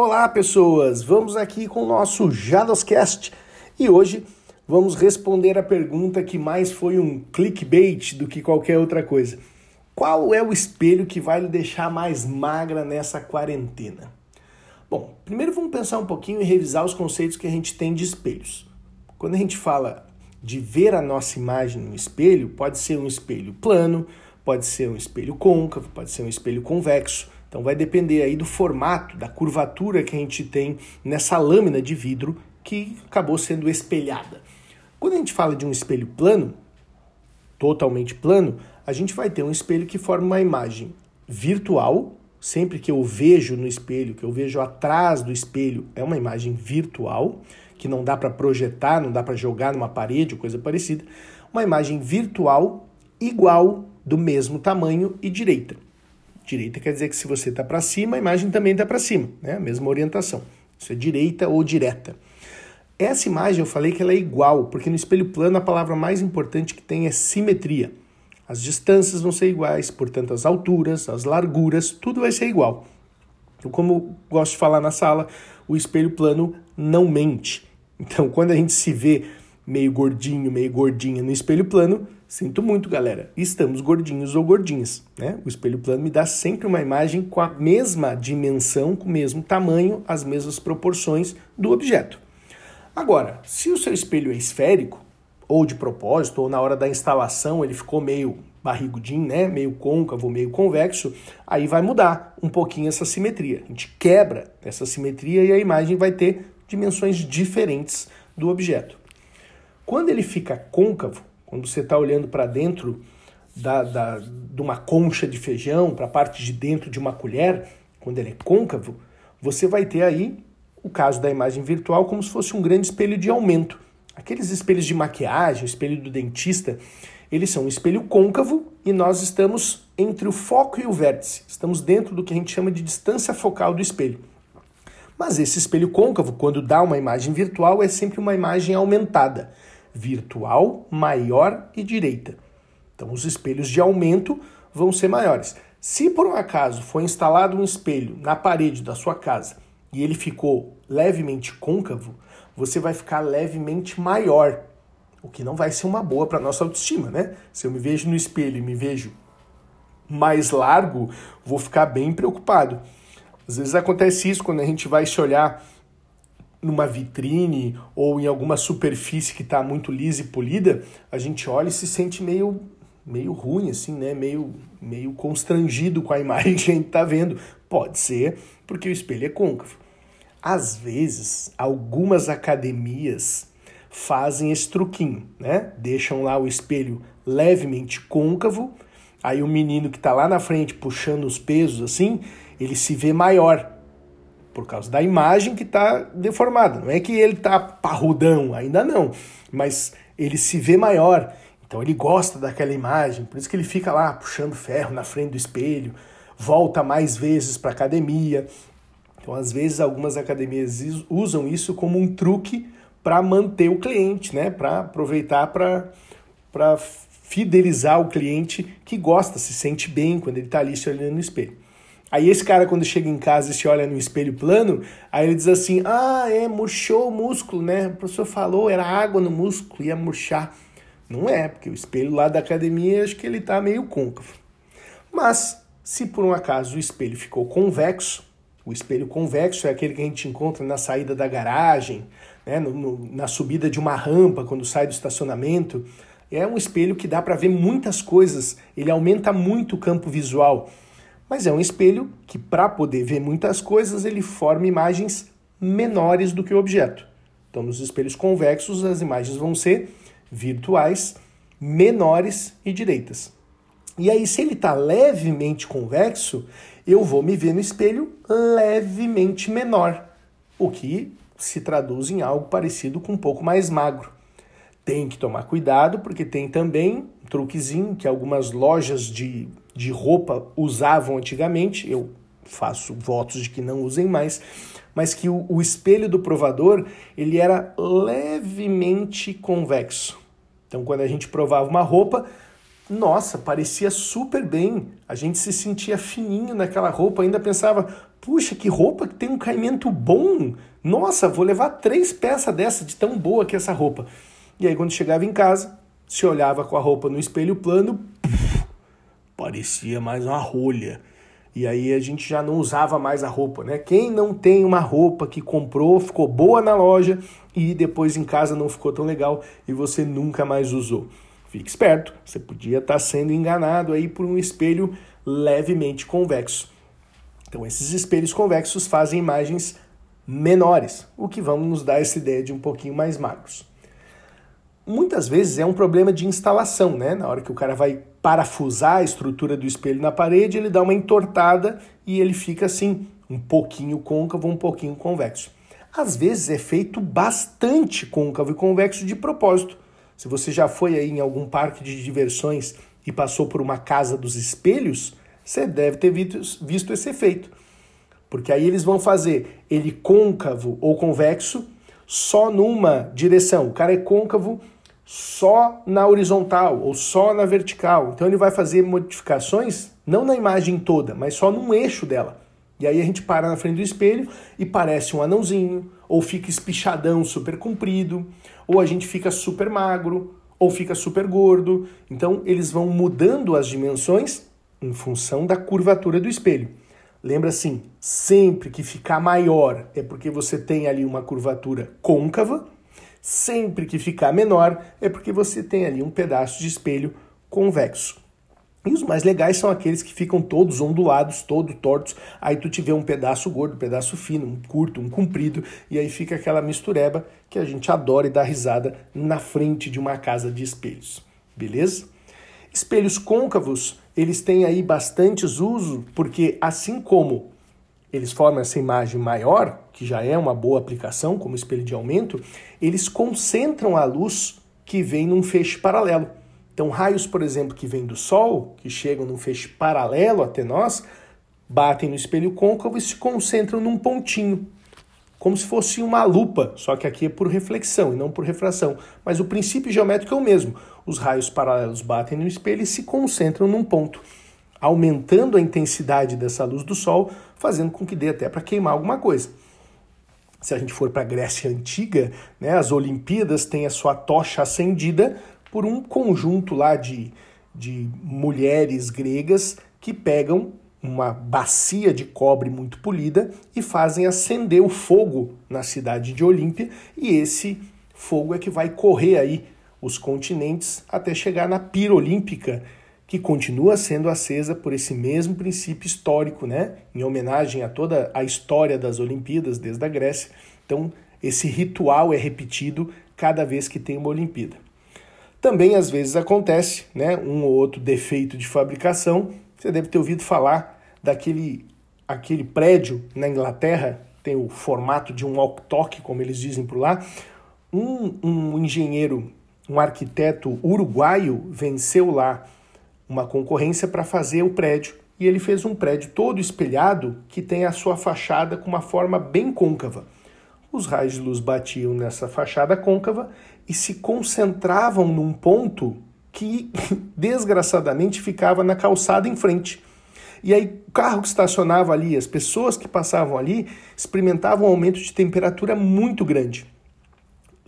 Olá, pessoas! Vamos aqui com o nosso Jadoscast e hoje vamos responder a pergunta que mais foi um clickbait do que qualquer outra coisa. Qual é o espelho que vai lhe deixar mais magra nessa quarentena? Bom, primeiro vamos pensar um pouquinho e revisar os conceitos que a gente tem de espelhos. Quando a gente fala de ver a nossa imagem no espelho, pode ser um espelho plano, pode ser um espelho côncavo, pode ser um espelho convexo. Então vai depender aí do formato, da curvatura que a gente tem nessa lâmina de vidro que acabou sendo espelhada. Quando a gente fala de um espelho plano, totalmente plano, a gente vai ter um espelho que forma uma imagem virtual. Sempre que eu vejo no espelho, que eu vejo atrás do espelho, é uma imagem virtual, que não dá para projetar, não dá para jogar numa parede ou coisa parecida. Uma imagem virtual igual, do mesmo tamanho e direita. Direita quer dizer que se você está para cima, a imagem também está para cima, né? A mesma orientação. Isso é direita ou direta. Essa imagem eu falei que ela é igual, porque no espelho plano a palavra mais importante que tem é simetria. As distâncias vão ser iguais, portanto as alturas, as larguras, tudo vai ser igual. Então, como gosto de falar na sala, o espelho plano não mente. Então, quando a gente se vê meio gordinho, meio gordinha no espelho plano, sinto muito, galera. Estamos gordinhos ou gordinhas, né? O espelho plano me dá sempre uma imagem com a mesma dimensão, com o mesmo tamanho, as mesmas proporções do objeto. Agora, se o seu espelho é esférico, ou de propósito, ou na hora da instalação ele ficou meio barrigudinho, né? Meio côncavo, meio convexo, aí vai mudar um pouquinho essa simetria. A gente quebra essa simetria e a imagem vai ter dimensões diferentes do objeto. Quando ele fica côncavo, quando você está olhando para dentro da, da, de uma concha de feijão, para a parte de dentro de uma colher, quando ele é côncavo, você vai ter aí o caso da imagem virtual como se fosse um grande espelho de aumento. Aqueles espelhos de maquiagem, o espelho do dentista, eles são um espelho côncavo e nós estamos entre o foco e o vértice. Estamos dentro do que a gente chama de distância focal do espelho. Mas esse espelho côncavo, quando dá uma imagem virtual, é sempre uma imagem aumentada virtual, maior e direita. Então, os espelhos de aumento vão ser maiores. Se por um acaso foi instalado um espelho na parede da sua casa e ele ficou levemente côncavo, você vai ficar levemente maior, o que não vai ser uma boa para nossa autoestima, né? Se eu me vejo no espelho e me vejo mais largo, vou ficar bem preocupado. Às vezes acontece isso quando a gente vai se olhar numa vitrine ou em alguma superfície que está muito lisa e polida, a gente olha e se sente meio meio ruim assim, né? Meio meio constrangido com a imagem que a gente está vendo. Pode ser porque o espelho é côncavo. Às vezes, algumas academias fazem esse truquinho, né? Deixam lá o espelho levemente côncavo, aí o menino que está lá na frente puxando os pesos assim, ele se vê maior por causa da imagem que está deformada. Não é que ele está parrudão, ainda não, mas ele se vê maior. Então ele gosta daquela imagem, por isso que ele fica lá puxando ferro na frente do espelho, volta mais vezes para academia. Então, às vezes, algumas academias usam isso como um truque para manter o cliente, né? para aproveitar para fidelizar o cliente que gosta, se sente bem quando ele está ali se olhando no espelho. Aí esse cara, quando chega em casa e se olha no espelho plano, aí ele diz assim, ah, é, murchou o músculo, né? O professor falou, era água no músculo, ia murchar. Não é, porque o espelho lá da academia, acho que ele tá meio côncavo. Mas, se por um acaso o espelho ficou convexo, o espelho convexo é aquele que a gente encontra na saída da garagem, né, no, no, na subida de uma rampa, quando sai do estacionamento. É um espelho que dá para ver muitas coisas, ele aumenta muito o campo visual. Mas é um espelho que, para poder ver muitas coisas, ele forma imagens menores do que o objeto. Então, nos espelhos convexos, as imagens vão ser virtuais, menores e direitas. E aí, se ele está levemente convexo, eu vou me ver no espelho levemente menor, o que se traduz em algo parecido com um pouco mais magro. Tem que tomar cuidado, porque tem também um truquezinho que algumas lojas de de roupa usavam antigamente, eu faço votos de que não usem mais, mas que o, o espelho do provador ele era levemente convexo. Então, quando a gente provava uma roupa, nossa, parecia super bem. A gente se sentia fininho naquela roupa, ainda pensava, Puxa, que roupa que tem um caimento bom! Nossa, vou levar três peças dessa de tão boa que é essa roupa. E aí, quando chegava em casa, se olhava com a roupa no espelho plano, parecia mais uma rolha. E aí a gente já não usava mais a roupa, né? Quem não tem uma roupa que comprou, ficou boa na loja e depois em casa não ficou tão legal e você nunca mais usou? Fique esperto, você podia estar sendo enganado aí por um espelho levemente convexo. Então esses espelhos convexos fazem imagens menores, o que vamos nos dar essa ideia de um pouquinho mais magros muitas vezes é um problema de instalação, né? Na hora que o cara vai parafusar a estrutura do espelho na parede, ele dá uma entortada e ele fica assim, um pouquinho côncavo, um pouquinho convexo. Às vezes é feito bastante côncavo e convexo de propósito. Se você já foi aí em algum parque de diversões e passou por uma casa dos espelhos, você deve ter visto esse efeito. Porque aí eles vão fazer ele côncavo ou convexo só numa direção. O cara é côncavo só na horizontal ou só na vertical. Então ele vai fazer modificações não na imagem toda, mas só num eixo dela. E aí a gente para na frente do espelho e parece um anãozinho, ou fica espichadão super comprido, ou a gente fica super magro, ou fica super gordo. Então eles vão mudando as dimensões em função da curvatura do espelho. Lembra assim, sempre que ficar maior é porque você tem ali uma curvatura côncava Sempre que ficar menor é porque você tem ali um pedaço de espelho convexo. E os mais legais são aqueles que ficam todos ondulados, todos tortos. Aí tu tiver um pedaço gordo, um pedaço fino, um curto, um comprido, e aí fica aquela mistureba que a gente adora e dá risada na frente de uma casa de espelhos. Beleza? Espelhos côncavos, eles têm aí bastantes uso, porque assim como eles formam essa imagem maior, que já é uma boa aplicação como espelho de aumento, eles concentram a luz que vem num feixe paralelo. Então, raios, por exemplo, que vêm do Sol, que chegam num feixe paralelo até nós, batem no espelho côncavo e se concentram num pontinho, como se fosse uma lupa, só que aqui é por reflexão e não por refração. Mas o princípio geométrico é o mesmo. Os raios paralelos batem no espelho e se concentram num ponto aumentando a intensidade dessa luz do Sol, fazendo com que dê até para queimar alguma coisa. Se a gente for para a Grécia Antiga, né, as Olimpíadas têm a sua tocha acendida por um conjunto lá de, de mulheres gregas que pegam uma bacia de cobre muito polida e fazem acender o fogo na cidade de Olímpia, e esse fogo é que vai correr aí os continentes até chegar na pira olímpica, que continua sendo acesa por esse mesmo princípio histórico, né? Em homenagem a toda a história das Olimpíadas desde a Grécia. Então, esse ritual é repetido cada vez que tem uma Olimpíada. Também às vezes acontece, né, um ou outro defeito de fabricação. Você deve ter ouvido falar daquele aquele prédio na Inglaterra, tem o formato de um walk-talk, como eles dizem por lá. Um, um engenheiro, um arquiteto uruguaio venceu lá uma concorrência para fazer o prédio. E ele fez um prédio todo espelhado que tem a sua fachada com uma forma bem côncava. Os raios de luz batiam nessa fachada côncava e se concentravam num ponto que, desgraçadamente, ficava na calçada em frente. E aí, o carro que estacionava ali, as pessoas que passavam ali, experimentavam um aumento de temperatura muito grande.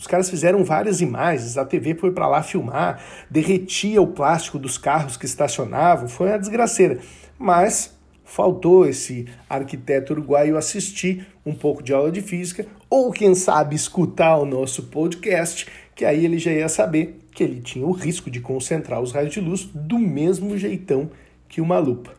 Os caras fizeram várias imagens, a TV foi para lá filmar, derretia o plástico dos carros que estacionavam, foi uma desgraceira. Mas faltou esse arquiteto uruguaio assistir um pouco de aula de física, ou quem sabe escutar o nosso podcast, que aí ele já ia saber que ele tinha o risco de concentrar os raios de luz do mesmo jeitão que uma lupa.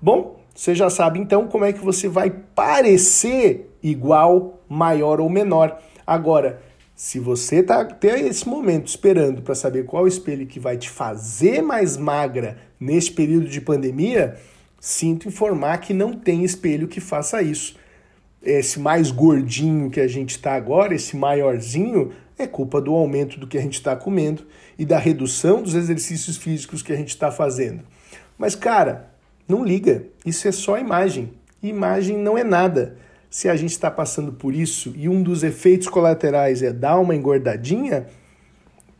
Bom, você já sabe então como é que você vai parecer igual, maior ou menor. Agora, se você está até esse momento esperando para saber qual espelho que vai te fazer mais magra neste período de pandemia, sinto informar que não tem espelho que faça isso. Esse mais gordinho que a gente está agora, esse maiorzinho, é culpa do aumento do que a gente está comendo e da redução dos exercícios físicos que a gente está fazendo. Mas, cara, não liga, isso é só imagem. Imagem não é nada se a gente está passando por isso e um dos efeitos colaterais é dar uma engordadinha,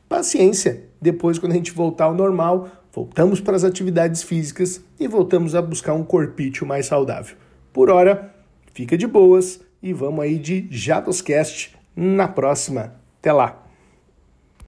paciência. Depois, quando a gente voltar ao normal, voltamos para as atividades físicas e voltamos a buscar um corpício mais saudável. Por hora, fica de boas e vamos aí de Jadoscast na próxima. Até lá!